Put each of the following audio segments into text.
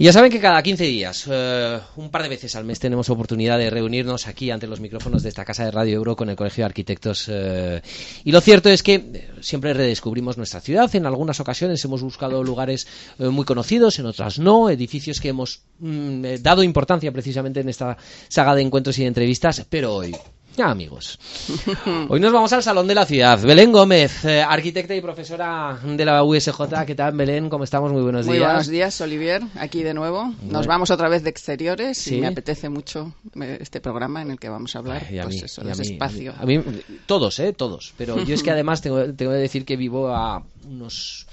Y ya saben que cada 15 días, eh, un par de veces al mes, tenemos oportunidad de reunirnos aquí ante los micrófonos de esta casa de Radio Euro con el Colegio de Arquitectos. eh, y lo cierto es que eh, siempre redescubrimos nuestra ciudad. En algunas ocasiones hemos buscado lugares muy conocidos, en otras no, edificios que hemos mm, dado importancia precisamente en esta saga de encuentros y de entrevistas, pero hoy. Ya, amigos. Hoy nos vamos al Salón de la Ciudad. Belén Gómez, eh, arquitecta y profesora de la USJ. ¿Qué tal, Belén? ¿Cómo estamos? Muy buenos Muy días. buenos días, Olivier. Aquí de nuevo. Nos Bueno. vamos otra vez de exteriores Sí. y me apetece mucho eh, este programa en el que vamos a hablar, a pues mí, eso, mí- a mí- todos, ¿eh? Todos. Pero yo es que además tengo, tengo que decir que vivo a unos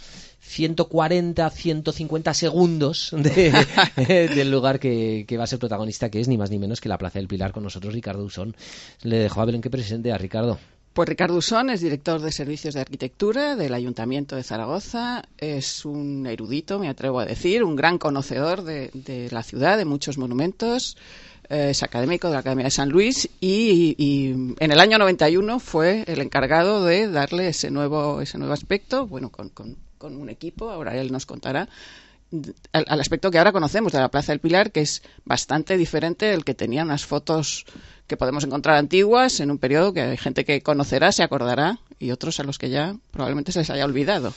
140, 150 segundos de- del lugar que, va a ser protagonista, que es ni más ni menos que la Plaza del Pilar con nosotros, Ricardo Usón. Le dejo a Belén que presente a Ricardo. Pues Ricardo Usón es director de Servicios de Arquitectura del Ayuntamiento de Zaragoza. Es un erudito, me atrevo a decir, un gran conocedor de, la ciudad, de muchos monumentos. Es académico de la Academia de San Luis y, y en el año 91 fue el encargado de darle ese nuevo, ese nuevo aspecto, bueno, con, con- con un equipo, ahora él nos contará, al, al aspecto que ahora conocemos de la Plaza del Pilar, que es bastante diferente del que tenía unas fotos que podemos encontrar antiguas en un periodo que hay gente que conocerá, se acordará, y otros a los que ya probablemente se les haya olvidado.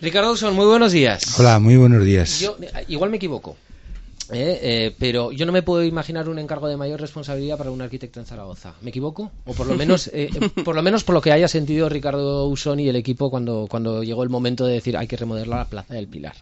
Ricardo Usón, muy buenos días. Hola, muy buenos días. Yo, eh, igual me equivoco. ¿Eh? Eh, pero yo no me puedo imaginar un encargo de mayor responsabilidad para un arquitecto en Zaragoza. ¿Me equivoco? O por lo menos, eh, eh, por lo menos por lo que haya sentido Ricardo Usón y el equipo cuando, cuando llegó el momento de decir hay que remodelar la Plaza del Pilar.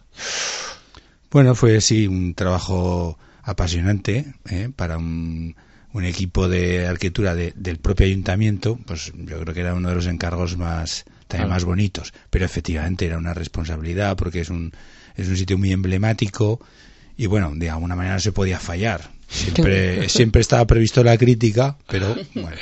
Bueno, fue sí un trabajo apasionante ¿eh? para un, un equipo de arquitectura de- del propio ayuntamiento. Pues yo creo que era uno de los encargos más también Claro. más bonitos. Pero efectivamente era una responsabilidad porque es un es un sitio muy emblemático y bueno, de alguna manera no se podía fallar. Siempre siempre estaba previsto la crítica, pero bueno.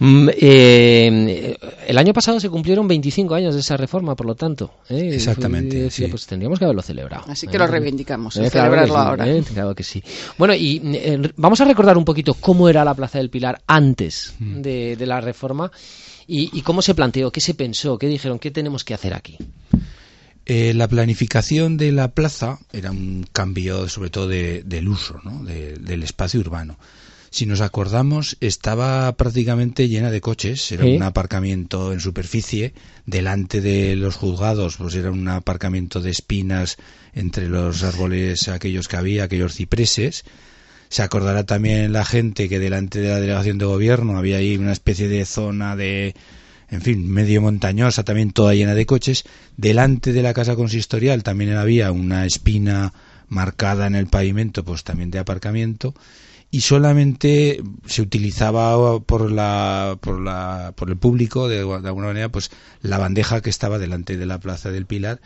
Mm, eh, el año pasado se cumplieron 25 años de esa reforma, por lo tanto. ¿eh? Exactamente, sí. Pues tendríamos que haberlo celebrado. Así ¿eh? que lo reivindicamos, Eh, el claro que celebrarlo ahora. eh, claro que sí. Bueno, y eh, vamos a recordar un poquito cómo era la Plaza del Pilar antes Mm. de, de la reforma y, y cómo se planteó, qué se pensó, qué dijeron, qué tenemos que hacer aquí. Eh, la planificación de la plaza era un cambio sobre todo de- del uso, ¿no? de- del espacio urbano. Si nos acordamos, estaba prácticamente llena de coches, era un aparcamiento en superficie, delante de los juzgados, pues era un aparcamiento de espinas entre los árboles aquellos que había, aquellos cipreses. Se acordará también la gente que delante de la delegación de gobierno había ahí una especie de zona de, en fin, medio montañosa, también toda llena de coches. Delante de la casa consistorial también había una espina marcada en el pavimento, pues también de aparcamiento. Y solamente se utilizaba por la, por la, por el público, de, de alguna manera, pues la bandeja que estaba delante de la plaza del Pilar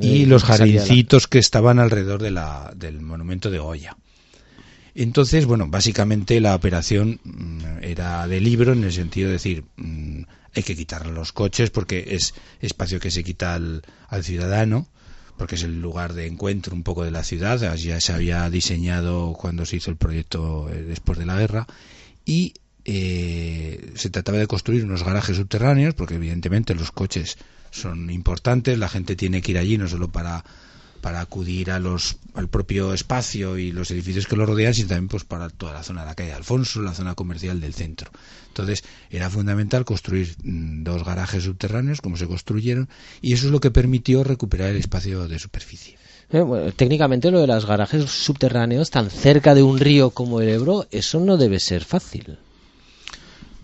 y Eh, los jardincitos que estaban alrededor de la, del monumento de Goya. Entonces, bueno, básicamente la operación mm, era de libro en el sentido de decir, mm, hay que quitar los coches porque es espacio que se quita al, al ciudadano, porque es el lugar de encuentro un poco de la ciudad, ya se había diseñado cuando se hizo el proyecto eh, después de la guerra, y eh, se trataba de construir unos garajes subterráneos, porque evidentemente los coches son importantes, la gente tiene que ir allí no solo para para acudir a los al propio espacio y los edificios que lo rodean, sino también pues para toda la zona de la calle de Alfonso, la zona comercial del centro. Entonces, era fundamental construir mm, dos garajes subterráneos, como se construyeron, y eso es lo que permitió recuperar el espacio de superficie. Eh, técnicamente lo de los garajes subterráneos tan cerca de un río como el Ebro, eso no debe ser fácil.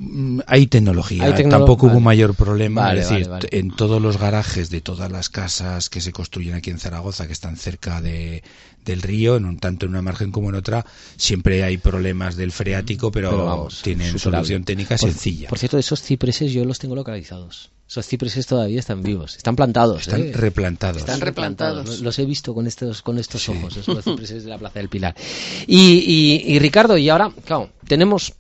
Mm, Hay tecnología, Hay tecnolo- tampoco vale. hubo mayor problema. Vale, es decir, vale, vale. t- en todos los garajes de todas las casas que se construyen aquí en Zaragoza, que están cerca de, del río, en un, tanto en una margen como en otra, siempre hay problemas del freático, pero, Pero vamos, tienen superable. solución técnica Por- sencilla. Por cierto, esos cipreses yo los tengo localizados. Esos cipreses todavía están vivos, están plantados. Están ¿eh? replantados. Están replantados. Los he visto con estos, con estos ojos, esos cipreses de la Plaza del Pilar. Y, y- y, Ricardo, y ahora, claro, tenemos.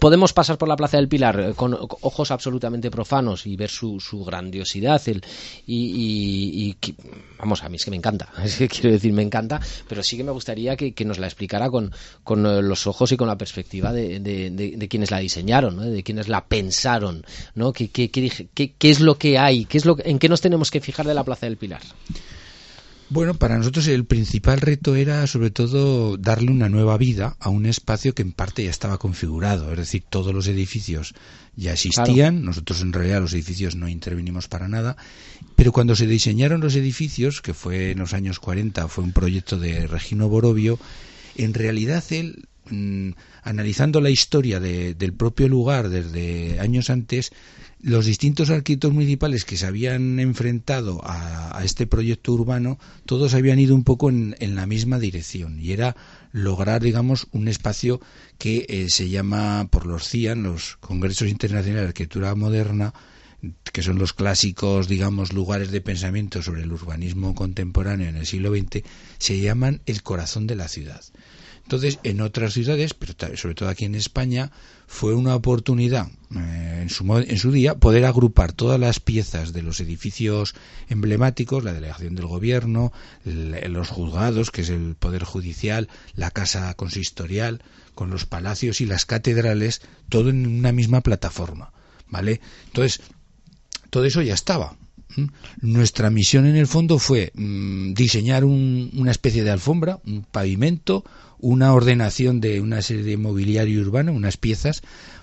Podemos pasar por la Plaza del Pilar eh, con ojos absolutamente profanos y ver su, su grandiosidad. El, y, vamos, a mí es que me encanta. Es que quiero decir, me encanta, pero sí que me gustaría que, que nos la explicara con, con eh, los ojos y con la perspectiva de, de- de- de quienes la diseñaron, ¿no? de quienes la pensaron. ¿no? ¿Qué, qué- qué qué- es lo que hay? ¿Qué es lo, ¿En qué nos tenemos que fijar de la Plaza del Pilar? Bueno, para nosotros el principal reto era sobre todo darle una nueva vida a un espacio que en parte ya estaba configurado, es decir, todos los edificios ya existían, nosotros en realidad los edificios no intervinimos para nada, pero cuando se diseñaron los edificios, que fue en los años 40, fue un proyecto de Regino Borovio, en realidad él, mm, analizando la historia de- del propio lugar desde años antes, los distintos arquitectos municipales que se habían enfrentado a, este proyecto urbano, todos habían ido un poco en, en la misma dirección y era lograr, digamos, un espacio que eh, se llama por los CIAN, los Congresos Internacionales de Arquitectura Moderna, que son los clásicos, digamos, lugares de pensamiento sobre el urbanismo contemporáneo en el siglo XX, se llaman el corazón de la ciudad. Entonces, en otras ciudades, pero sobre todo aquí en España, fue una oportunidad eh, en, su, en su día poder agrupar todas las piezas de los edificios emblemáticos, la delegación del gobierno, los juzgados, que es el poder judicial, la casa consistorial, con los palacios y las catedrales, todo en una misma plataforma, ¿vale? Entonces, todo eso ya estaba. Nuestra misión en el fondo fue mm, diseñar un- una especie de alfombra, un pavimento, una ordenación de una serie de mobiliario urbano, unas piezas,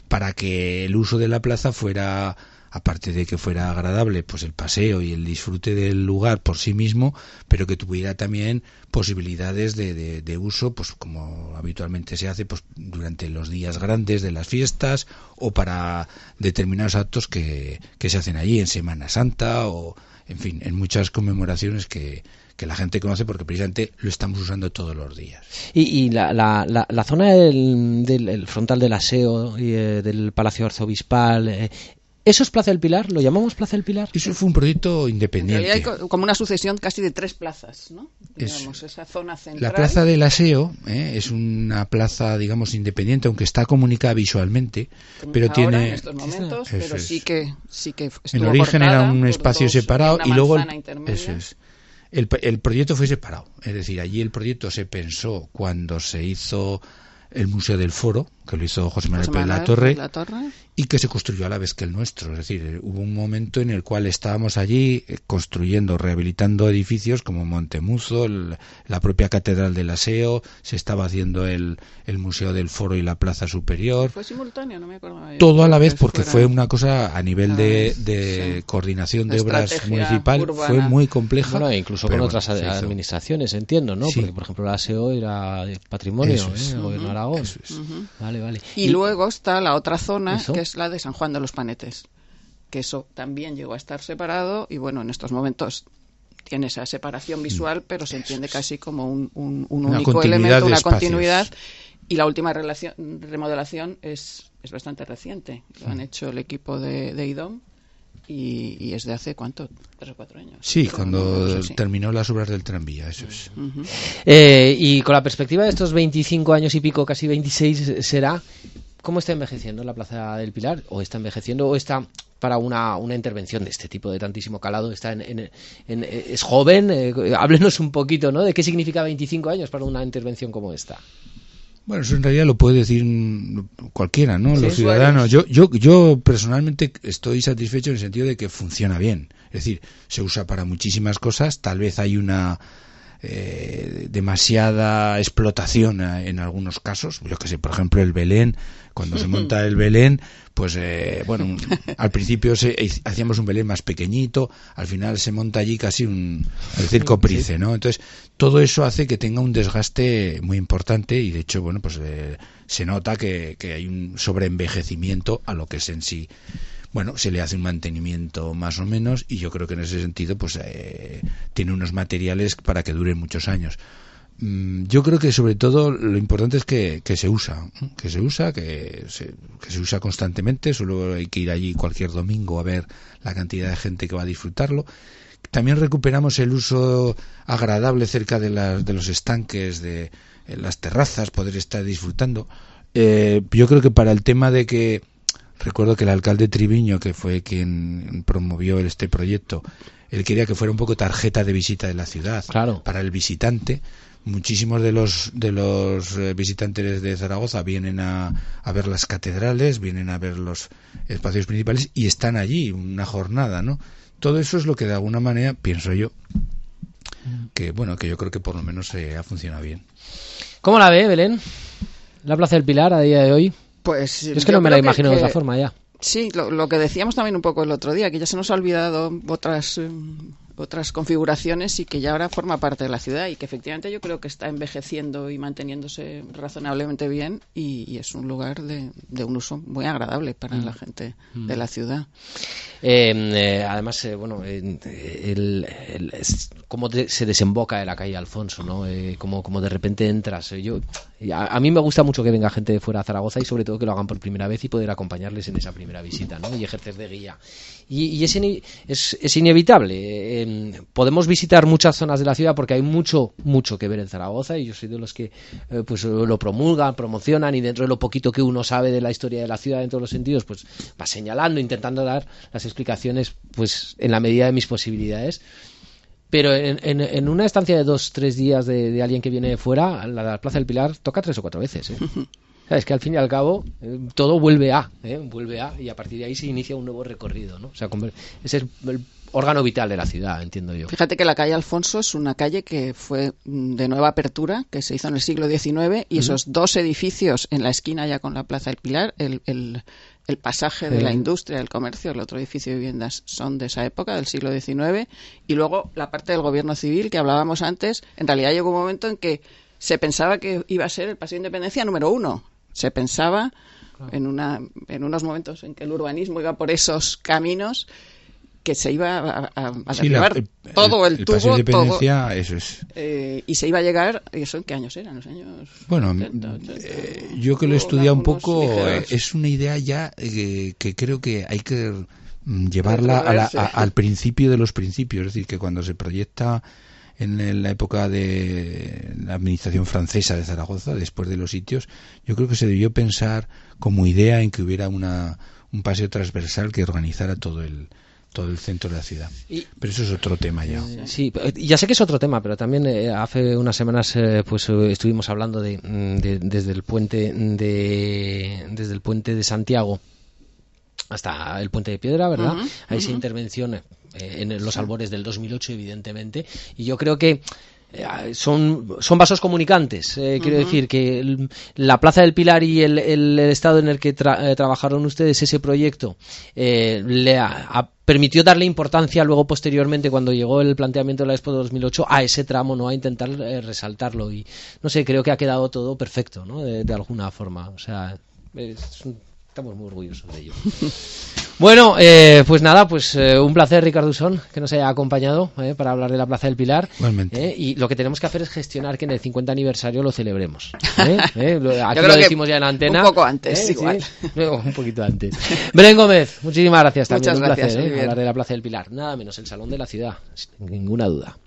para que el uso de la plaza fuera, aparte de que fuera agradable, pues el paseo y el disfrute del lugar por sí mismo, pero que tuviera también posibilidades de, de- de uso, pues como habitualmente se hace, pues durante los días grandes de las fiestas o para determinados actos que, que se hacen allí en Semana Santa o, en fin, en muchas conmemoraciones que, que la gente conoce porque precisamente lo estamos usando todos los días. Y, y la, la, la, la zona del, del el frontal del aseo y eh, del Palacio Arzobispal, eh, ¿eso es Plaza del Pilar? ¿Lo llamamos Plaza del Pilar? Eso fue un proyecto En independiente. realidad hay co- como una sucesión casi de tres plazas, ¿no? Es- Digamos, esa zona central. La plaza del aseo ¿eh? es una plaza, digamos, independiente, aunque está comunicada visualmente, pero ahora, tiene en estos momentos, pero es. sí que sí que En origen era un espacio dos- separado y luego eso es. El, el proyecto fue separado, es decir, allí el proyecto se pensó cuando se hizo el Museo del Foro, que lo hizo José Manuel José Pérez La Manuel Torre, La Torre. y que se construyó a la vez que el nuestro. Es decir, hubo un momento en el cual estábamos allí eh, construyendo, rehabilitando edificios como Montemuzo, el- la propia Catedral del Aseo, se estaba haciendo el, el Museo del Foro y la Plaza Superior. Fue simultáneo, no me acuerdo. Todo a la vez Que porque fuera- fue una cosa a nivel de, de sí. coordinación de La obras municipal, urbana. fue muy compleja. Bueno, incluso con bueno, otras administraciones, entiendo, ¿no? Sí. Porque, por ejemplo, el aseo era de patrimonio, Eso. ¿eh? De Aragón. Eso es. Vale, vale. Y, luego está la otra zona, ¿Eso? que es la de San Juan de los Panetes, que eso también llegó a estar separado y bueno, en estos momentos tiene esa separación visual, pero se entiende casi como un, un- único elemento, una espacios. continuidad. Y la última relación- remodelación es, es bastante reciente. Lo Mm. han hecho el equipo de, de IDOM y, y es de hace, ¿cuánto? ¿Tres o cuatro años? Sí, cuando no sé, sí. terminó las obras del tranvía, eso es. Eh, y con la perspectiva de estos 25 años y pico, casi 26, será, ¿cómo está envejeciendo la Plaza del Pilar? ¿O está envejeciendo o está para una, una intervención de este tipo de tantísimo calado? está en, en- en- ¿Es joven? Eh, háblenos un poquito, ¿no? ¿De qué significa 25 años para una intervención como esta? Bueno, eso en realidad lo puede decir cualquiera, ¿no? Los ciudadanos. Yo, yo, yo personalmente estoy satisfecho en el sentido de que funciona bien. Es decir, se usa para muchísimas cosas. Tal vez hay una eh, demasiada explotación eh, en algunos casos. Yo que sé, por ejemplo, el Belén. Cuando se monta el Belén, pues eh, bueno, al principio se, hacíamos un Belén más pequeñito, al final se monta allí casi un el circo Price, ¿no? Entonces todo eso hace que tenga un desgaste muy importante y de hecho, bueno, pues eh, se nota que, que hay un sobreenvejecimiento a lo que es en sí. Bueno, se le hace un mantenimiento más o menos y yo creo que en ese sentido, pues eh, tiene unos materiales para que duren muchos años. mm, yo creo que sobre todo lo importante es que, que se usa, que se usa, que se, que se usa constantemente. Solo hay que ir allí cualquier domingo a ver la cantidad de gente que va a disfrutarlo. También recuperamos el uso agradable cerca de, de los estanques, de las terrazas, poder estar disfrutando. Eh, yo creo que para el tema de que recuerdo que el alcalde Triviño, que fue quien promovió este proyecto, él quería que fuera un poco tarjeta de visita de la ciudad claro. para el visitante. Muchísimos de los de los eh, visitantes de Zaragoza vienen a, a ver las catedrales, vienen a ver los espacios principales y están allí una jornada, ¿no? Todo eso es lo que de alguna manera pienso yo que bueno que yo creo que por lo menos eh, ha funcionado bien. ¿Cómo la ve Belén? La Plaza del Pilar a día de hoy. Pues es que no me la imagino de otra forma ya. Sí, lo, lo, que decíamos también un poco el otro día, que ya se nos ha olvidado otras eh, otras configuraciones y que ya ahora forma parte de la ciudad y que efectivamente yo creo que está envejeciendo y manteniéndose razonablemente bien y, y es un lugar de, de, un uso muy agradable para mm. la gente mm. de la ciudad. Eh, eh, además, eh, bueno, el, el, es, cómo se desemboca de la calle Alfonso, ¿no? Eh, como, como de repente entras. Yo, a, a, mí me gusta mucho que venga gente de fuera a Zaragoza y sobre todo que lo hagan por primera vez y poder acompañarles en esa primera visita, ¿no? Y ejercer de guía. Y, y es, in, es, es, inevitable. Eh, podemos visitar muchas zonas de la ciudad porque hay mucho, mucho que ver en Zaragoza y yo soy de los que eh, pues lo promulgan, promocionan y dentro de lo poquito que uno sabe de la historia de la ciudad en todos los sentidos, pues va señalando, intentando dar las explicaciones pues en la medida de mis posibilidades. Pero en, en, en una estancia de dos, tres días de, de, alguien que viene de fuera, la, la Plaza del Pilar toca tres o cuatro veces. ¿eh? es que al fin y al cabo eh, todo vuelve a, ¿eh? vuelve a, y a partir de ahí se inicia un nuevo recorrido, ¿no? O sea, ese es el órgano vital de la ciudad, entiendo yo. Fíjate que la calle Alfonso es una calle que fue de nueva apertura, que se hizo en el siglo XIX, y uh -huh. esos dos edificios en la esquina ya con la Plaza del Pilar, el, el, el pasaje de la industria, del comercio, el otro edificio de viviendas son de esa época, del siglo XIX, y luego la parte del gobierno civil que hablábamos antes, en realidad llegó un momento en que se pensaba que iba a ser el Paseo de Independencia número uno. Se pensaba claro. en, una, en unos momentos en que el urbanismo iba por esos caminos que se iba a, a, a sí, la, el, todo el, el tubo, de independencia, todo, eso es. Eh, y se iba a llegar, ¿eso en qué años eran? ¿Los años Bueno, 70, 80, eh, yo que lo he estudiado un poco, ligeros. es una idea ya eh, que creo que hay que llevarla a la, al principio de los principios, es decir, que cuando se proyecta en la época de la administración francesa de Zaragoza, después de los sitios, yo creo que se debió pensar como idea en que hubiera una, un paseo transversal que organizara todo el, todo el centro de la ciudad. Pero eso es otro tema ya. Sí, ya sé que es otro tema, pero también eh, hace unas semanas eh, pues eh, estuvimos hablando de, de, desde el puente de desde el puente de Santiago hasta el puente de piedra, ¿verdad? Uh -huh, esa uh -huh. eh, en los albores del 2008, evidentemente. Y yo creo que eh, son, son vasos comunicantes. Eh, uh -huh. Quiero decir que el, la Plaza del Pilar y el, el, el estado en el que tra eh, trabajaron ustedes ese proyecto eh, le ha, ha, permitió darle importancia luego posteriormente cuando llegó el planteamiento de la Expo de 2008 a ese tramo, no a intentar eh, resaltarlo. Y no sé, creo que ha quedado todo perfecto, ¿no? De, de alguna forma. O sea, es estamos muy orgullosos de ello. bueno, eh, pues nada, pues eh, un placer, Ricardo Usón, que nos haya acompañado eh, para hablar de la Plaza del Pilar. Igualmente. y lo que tenemos que hacer es gestionar que en el 50 aniversario lo celebremos. Aquí lo decimos ya en la antena. Un poco antes, igual. Sí, un poquito antes. Belén Gómez, muchísimas gracias también. Muchas un gracias, placer hablar de la Plaza del Pilar. Nada menos el salón de la ciudad, sin ninguna duda.